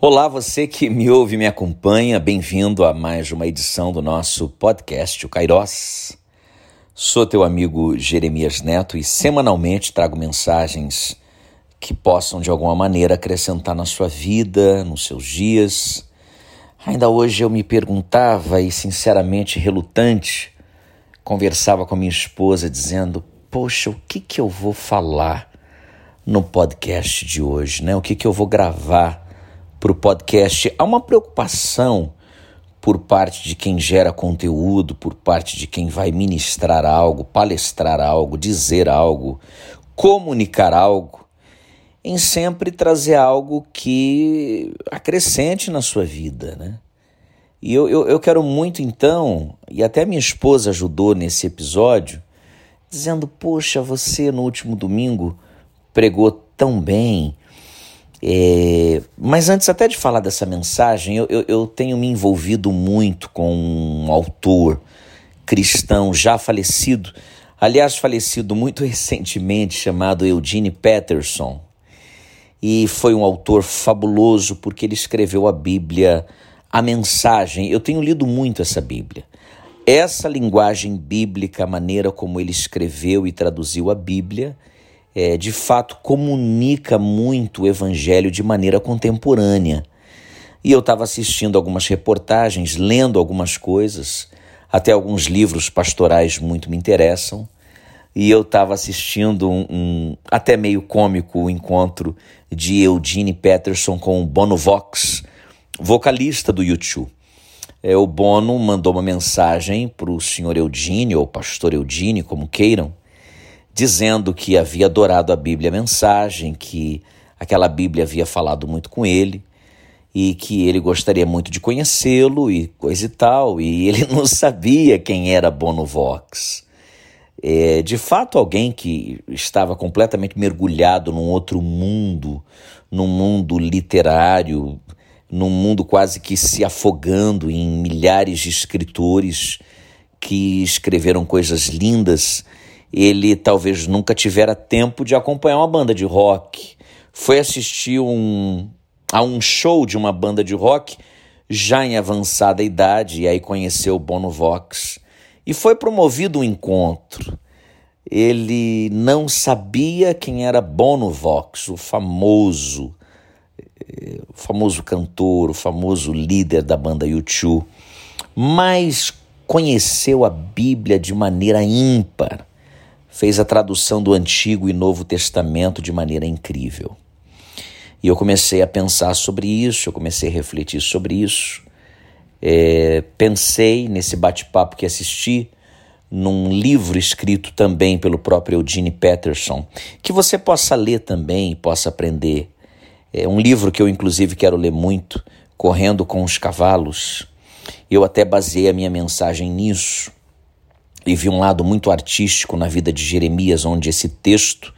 Olá, você que me ouve e me acompanha, bem-vindo a mais uma edição do nosso podcast, o Kairós. Sou teu amigo Jeremias Neto e semanalmente trago mensagens que possam de alguma maneira acrescentar na sua vida, nos seus dias. Ainda hoje eu me perguntava e sinceramente relutante, conversava com minha esposa dizendo: "Poxa, o que que eu vou falar no podcast de hoje, né? O que que eu vou gravar?" Para o podcast, há uma preocupação por parte de quem gera conteúdo, por parte de quem vai ministrar algo, palestrar algo, dizer algo, comunicar algo, em sempre trazer algo que acrescente na sua vida, né? E eu, eu, eu quero muito então, e até minha esposa ajudou nesse episódio, dizendo: Poxa, você no último domingo pregou tão bem, é, mas antes até de falar dessa mensagem, eu, eu, eu, tenho me envolvido muito com um autor cristão já falecido, aliás, falecido muito recentemente, chamado Eugene Peterson. E foi um autor fabuloso porque ele escreveu a Bíblia, a mensagem. Eu tenho lido muito essa Bíblia. Essa linguagem bíblica, a maneira como ele escreveu e traduziu a Bíblia, é, de fato comunica muito o evangelho de maneira contemporânea. E eu estava assistindo algumas reportagens, lendo algumas coisas, até alguns livros pastorais muito me interessam. E eu estava assistindo um, um, até meio cômico o encontro de Eugene Peterson com o Bono Vox, vocalista do YouTube. É, o Bono mandou uma mensagem para o senhor Eugene, ou pastor Eugene, como queiram, dizendo que havia adorado a Bíblia a mensagem, que aquela Bíblia havia falado muito com ele e que ele gostaria muito de conhecê-lo e coisa e tal, e ele não sabia quem era Bono Vox. É, de fato, alguém que estava completamente mergulhado num outro mundo, num mundo literário, num mundo quase que se afogando em milhares de escritores que escreveram coisas lindas ele talvez nunca tivera tempo de acompanhar uma banda de rock. Foi assistir um, a um show de uma banda de rock já em avançada idade, e aí conheceu o Bono Vox. E foi promovido um encontro. Ele não sabia quem era Bono Vox, o famoso, eh, o famoso cantor, o famoso líder da banda U2, mas conheceu a Bíblia de maneira ímpar fez a tradução do Antigo e Novo Testamento de maneira incrível. E eu comecei a pensar sobre isso, eu comecei a refletir sobre isso. É, pensei nesse bate-papo que assisti num livro escrito também pelo próprio Eugene Peterson, que você possa ler também e possa aprender. É um livro que eu, inclusive, quero ler muito, Correndo com os Cavalos. Eu até baseei a minha mensagem nisso e vi um lado muito artístico na vida de Jeremias, onde esse texto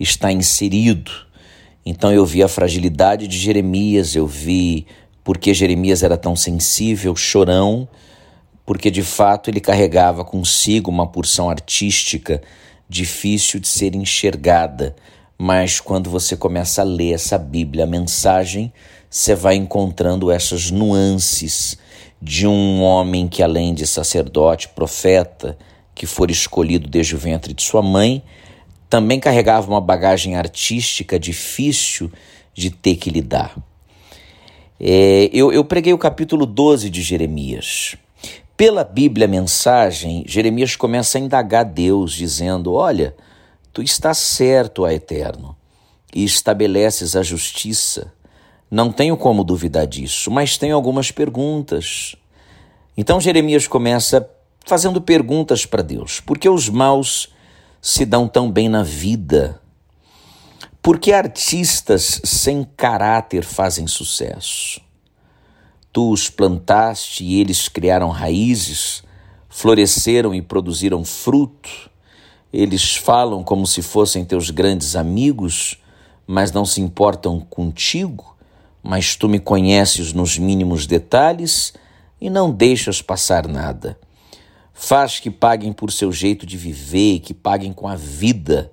está inserido. Então eu vi a fragilidade de Jeremias, eu vi porque Jeremias era tão sensível, chorão, porque de fato ele carregava consigo uma porção artística difícil de ser enxergada. Mas quando você começa a ler essa Bíblia, a mensagem, você vai encontrando essas nuances de um homem que, além de sacerdote, profeta, que for escolhido desde o ventre de sua mãe, também carregava uma bagagem artística difícil de ter que lidar. É, eu, eu preguei o capítulo 12 de Jeremias. Pela Bíblia Mensagem, Jeremias começa a indagar Deus, dizendo: Olha, tu estás certo, ó Eterno, e estabeleces a justiça não tenho como duvidar disso, mas tenho algumas perguntas. Então Jeremias começa fazendo perguntas para Deus. Por que os maus se dão tão bem na vida? Por que artistas sem caráter fazem sucesso? Tu os plantaste e eles criaram raízes, floresceram e produziram fruto. Eles falam como se fossem teus grandes amigos, mas não se importam contigo mas tu me conheces nos mínimos detalhes e não deixas passar nada. Faz que paguem por seu jeito de viver e que paguem com a vida,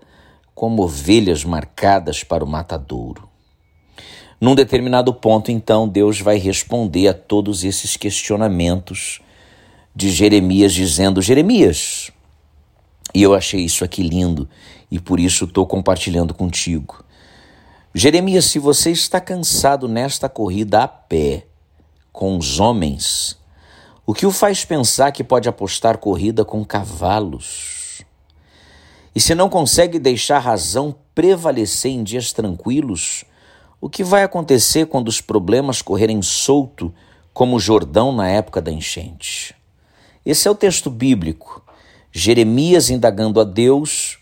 como ovelhas marcadas para o matadouro. Num determinado ponto, então, Deus vai responder a todos esses questionamentos de Jeremias, dizendo: Jeremias, e eu achei isso aqui lindo e por isso estou compartilhando contigo. Jeremias, se você está cansado nesta corrida a pé, com os homens, o que o faz pensar que pode apostar corrida com cavalos? E se não consegue deixar a razão prevalecer em dias tranquilos, o que vai acontecer quando os problemas correrem solto, como o Jordão na época da enchente? Esse é o texto bíblico. Jeremias indagando a Deus,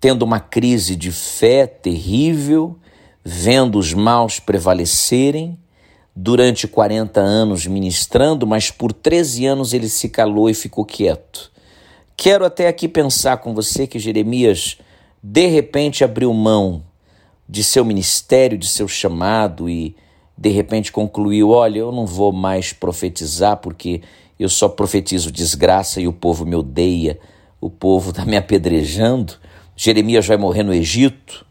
tendo uma crise de fé terrível vendo os maus prevalecerem, durante 40 anos ministrando, mas por 13 anos ele se calou e ficou quieto. Quero até aqui pensar com você que Jeremias de repente abriu mão de seu ministério, de seu chamado e de repente concluiu: olha, eu não vou mais profetizar porque eu só profetizo desgraça e o povo me odeia, o povo está me apedrejando. Jeremias vai morrer no Egito.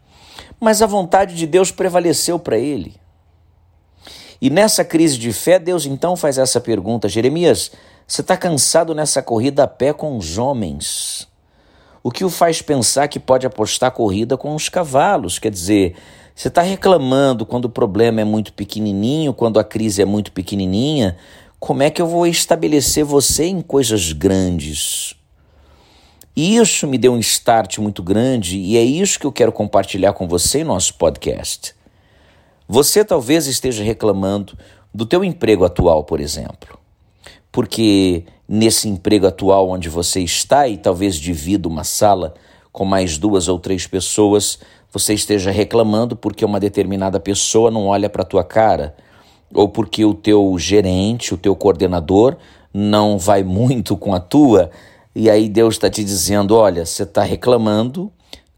Mas a vontade de Deus prevaleceu para ele. E nessa crise de fé, Deus então faz essa pergunta: Jeremias, você está cansado nessa corrida a pé com os homens? O que o faz pensar que pode apostar corrida com os cavalos? Quer dizer, você está reclamando quando o problema é muito pequenininho, quando a crise é muito pequenininha. Como é que eu vou estabelecer você em coisas grandes? E isso me deu um start muito grande e é isso que eu quero compartilhar com você em nosso podcast. Você talvez esteja reclamando do teu emprego atual, por exemplo. Porque nesse emprego atual onde você está e talvez divida uma sala com mais duas ou três pessoas, você esteja reclamando porque uma determinada pessoa não olha para a tua cara, ou porque o teu gerente, o teu coordenador não vai muito com a tua e aí Deus está te dizendo: olha, você está reclamando,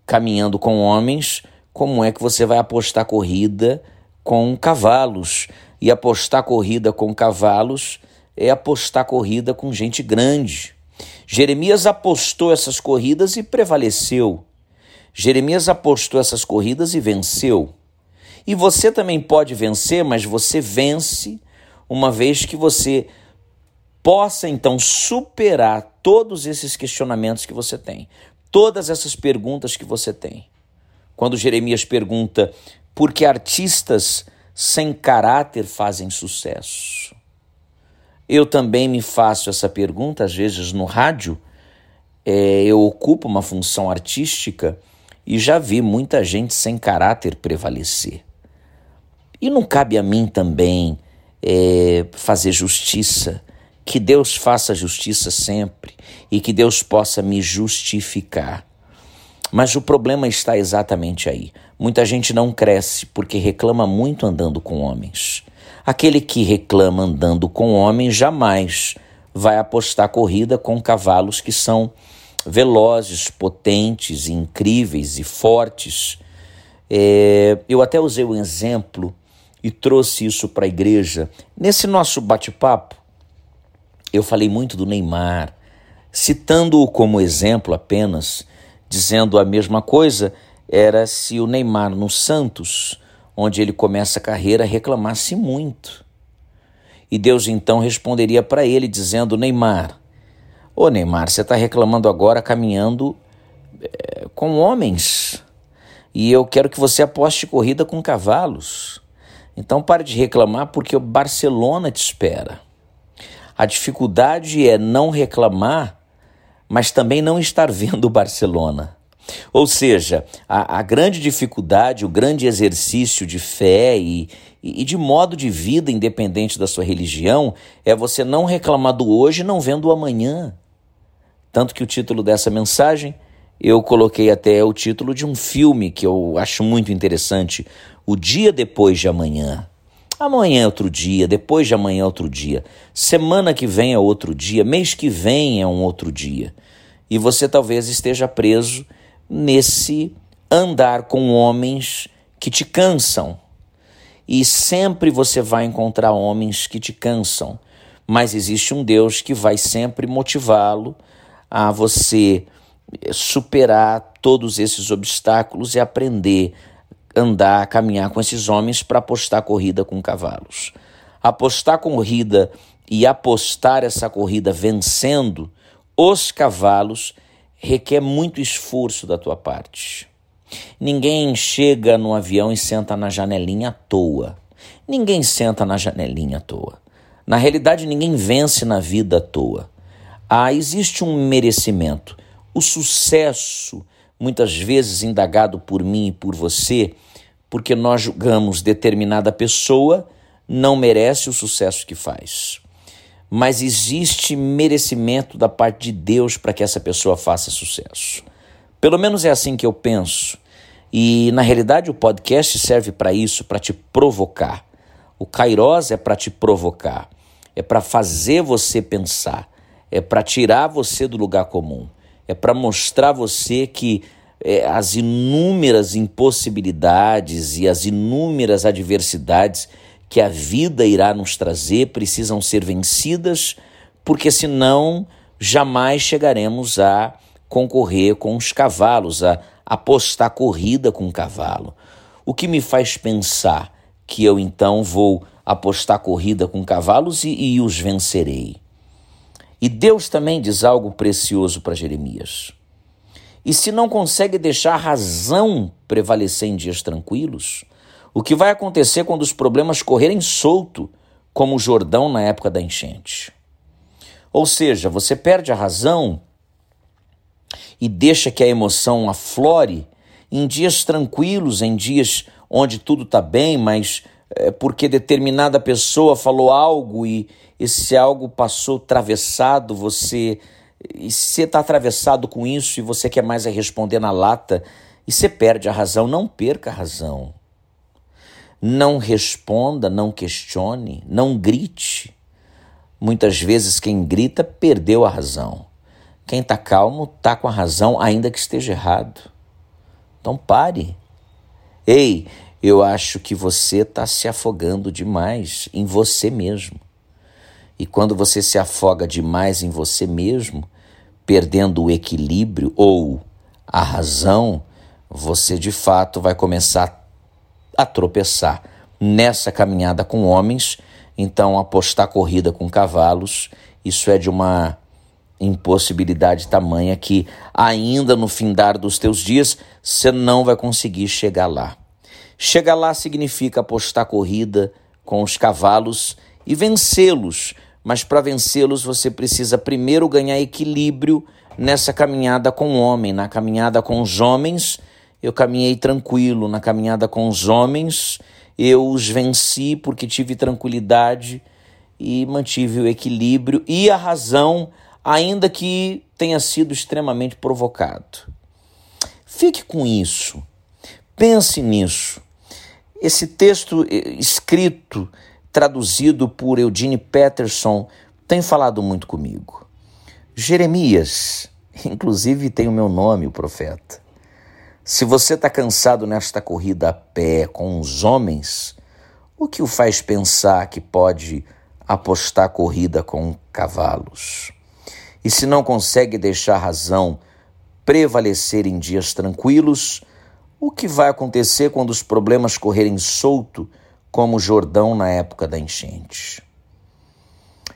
caminhando com homens, como é que você vai apostar corrida com cavalos? E apostar corrida com cavalos é apostar corrida com gente grande. Jeremias apostou essas corridas e prevaleceu. Jeremias apostou essas corridas e venceu. E você também pode vencer, mas você vence uma vez que você possa então superar todos esses questionamentos que você tem, todas essas perguntas que você tem. Quando Jeremias pergunta por que artistas sem caráter fazem sucesso. Eu também me faço essa pergunta, às vezes no rádio, é, eu ocupo uma função artística e já vi muita gente sem caráter prevalecer. E não cabe a mim também é, fazer justiça que Deus faça justiça sempre e que Deus possa me justificar. Mas o problema está exatamente aí. Muita gente não cresce porque reclama muito andando com homens. Aquele que reclama andando com homens jamais vai apostar corrida com cavalos que são velozes, potentes, incríveis e fortes. É, eu até usei o um exemplo e trouxe isso para a igreja. Nesse nosso bate-papo, eu falei muito do Neymar, citando-o como exemplo apenas, dizendo a mesma coisa, era se o Neymar no Santos, onde ele começa a carreira, reclamasse muito. E Deus então responderia para ele, dizendo: Neymar, ô Neymar, você está reclamando agora caminhando é, com homens, e eu quero que você aposte corrida com cavalos. Então pare de reclamar, porque o Barcelona te espera. A dificuldade é não reclamar, mas também não estar vendo o Barcelona. Ou seja, a, a, grande dificuldade, o grande exercício de fé e, e, de modo de vida, independente da sua religião, é você não reclamar do hoje não vendo o amanhã. Tanto que o título dessa mensagem eu coloquei até o título de um filme que eu acho muito interessante: O Dia Depois de Amanhã. Amanhã é outro dia, depois de amanhã é outro dia, semana que vem é outro dia, mês que vem é um outro dia. E você talvez esteja preso nesse andar com homens que te cansam. E sempre você vai encontrar homens que te cansam, mas existe um Deus que vai sempre motivá-lo a você superar todos esses obstáculos e aprender andar, caminhar com esses homens para apostar corrida com cavalos. Apostar corrida e apostar essa corrida vencendo os cavalos requer muito esforço da tua parte. Ninguém chega no avião e senta na janelinha à toa. Ninguém senta na janelinha à toa. Na realidade, ninguém vence na vida à toa. Ah, existe um merecimento. O sucesso, muitas vezes indagado por mim e por você, porque nós julgamos determinada pessoa não merece o sucesso que faz. Mas existe merecimento da parte de Deus para que essa pessoa faça sucesso. Pelo menos é assim que eu penso. E na realidade o podcast serve para isso, para te provocar. O Kairos é para te provocar, é para fazer você pensar, é para tirar você do lugar comum, é para mostrar você que é, as inúmeras impossibilidades e as inúmeras adversidades que a vida irá nos trazer precisam ser vencidas, porque senão jamais chegaremos a concorrer com os cavalos, a apostar corrida com o cavalo. O que me faz pensar que eu então vou apostar corrida com cavalos e, e os vencerei. E Deus também diz algo precioso para Jeremias. E se não consegue deixar a razão prevalecer em dias tranquilos, o que vai acontecer quando os problemas correrem solto, como o Jordão na época da enchente? Ou seja, você perde a razão e deixa que a emoção aflore em dias tranquilos, em dias onde tudo está bem, mas é porque determinada pessoa falou algo e esse algo passou atravessado, você e você está atravessado com isso e você quer mais é responder na lata e você perde a razão, não perca a razão. Não responda, não questione, não grite. Muitas vezes quem grita perdeu a razão. Quem está calmo está com a razão, ainda que esteja errado. Então pare. Ei, eu acho que você está se afogando demais em você mesmo. E quando você se afoga demais em você mesmo, perdendo o equilíbrio ou a razão, você de fato vai começar a tropeçar nessa caminhada com homens. Então, apostar corrida com cavalos, isso é de uma impossibilidade tamanha que ainda no findar dos teus dias você não vai conseguir chegar lá. Chegar lá significa apostar corrida com os cavalos e vencê-los, mas para vencê-los você precisa primeiro ganhar equilíbrio nessa caminhada com o homem, na caminhada com os homens. Eu caminhei tranquilo, na caminhada com os homens, eu os venci porque tive tranquilidade e mantive o equilíbrio e a razão ainda que tenha sido extremamente provocado. Fique com isso, pense nisso. Esse texto eh, escrito, traduzido por Eugene Peterson, tem falado muito comigo. Jeremias, inclusive tem o meu nome, o profeta. Se você está cansado nesta corrida a pé com os homens, o que o faz pensar que pode apostar corrida com cavalos? E se não consegue deixar a razão prevalecer em dias tranquilos, o que vai acontecer quando os problemas correrem solto, como o Jordão na época da enchente?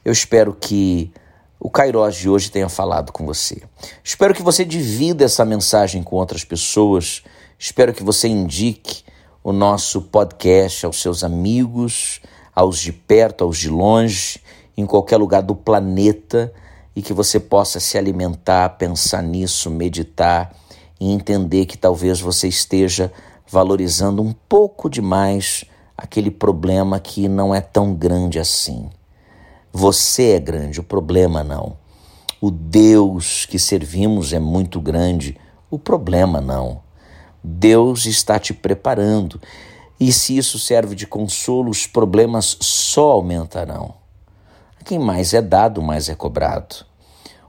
Eu espero que o Kairos de hoje tenha falado com você. Espero que você divida essa mensagem com outras pessoas. Espero que você indique o nosso podcast aos seus amigos, aos de perto, aos de longe, em qualquer lugar do planeta e que você possa se alimentar, pensar nisso, meditar e entender que talvez você esteja valorizando um pouco demais aquele problema que não é tão grande assim. Você é grande, o problema não. O Deus que servimos é muito grande, o problema não. Deus está te preparando. E se isso serve de consolo, os problemas só aumentarão. A quem mais é dado, mais é cobrado.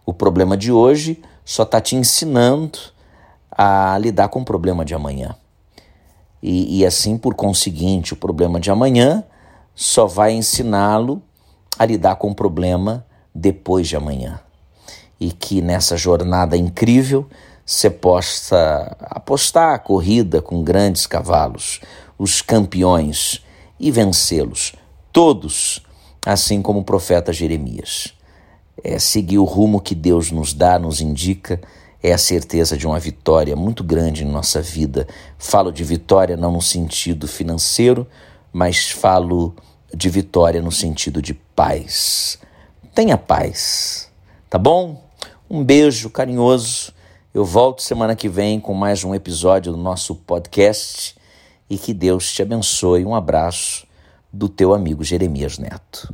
O problema de hoje só está te ensinando a lidar com o problema de amanhã. E, e assim, por conseguinte, o problema de amanhã só vai ensiná-lo a lidar com o problema depois de amanhã. E que nessa jornada incrível você possa apostar a corrida com grandes cavalos, os campeões, e vencê-los, todos, assim como o profeta Jeremias. É seguir o rumo que Deus nos dá, nos indica, é a certeza de uma vitória muito grande em nossa vida. Falo de vitória não no sentido financeiro, mas falo de vitória no sentido de paz. Tenha paz, tá bom? Um beijo carinhoso. Eu volto semana que vem com mais um episódio do nosso podcast e que Deus te abençoe. Um abraço do teu amigo Jeremias Neto.